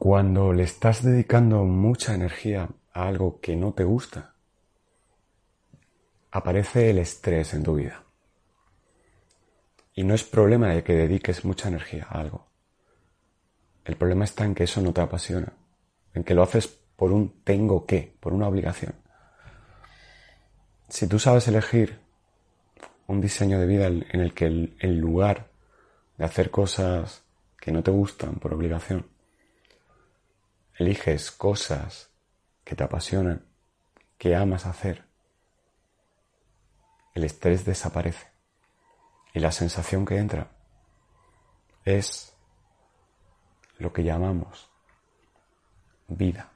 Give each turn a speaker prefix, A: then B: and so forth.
A: Cuando le estás dedicando mucha energía a algo que no te gusta, aparece el estrés en tu vida. Y no es problema de que dediques mucha energía a algo. El problema está en que eso no te apasiona, en que lo haces por un tengo que, por una obligación. Si tú sabes elegir un diseño de vida en el que en lugar de hacer cosas que no te gustan por obligación, eliges cosas que te apasionan, que amas hacer, el estrés desaparece y la sensación que entra es lo que llamamos vida.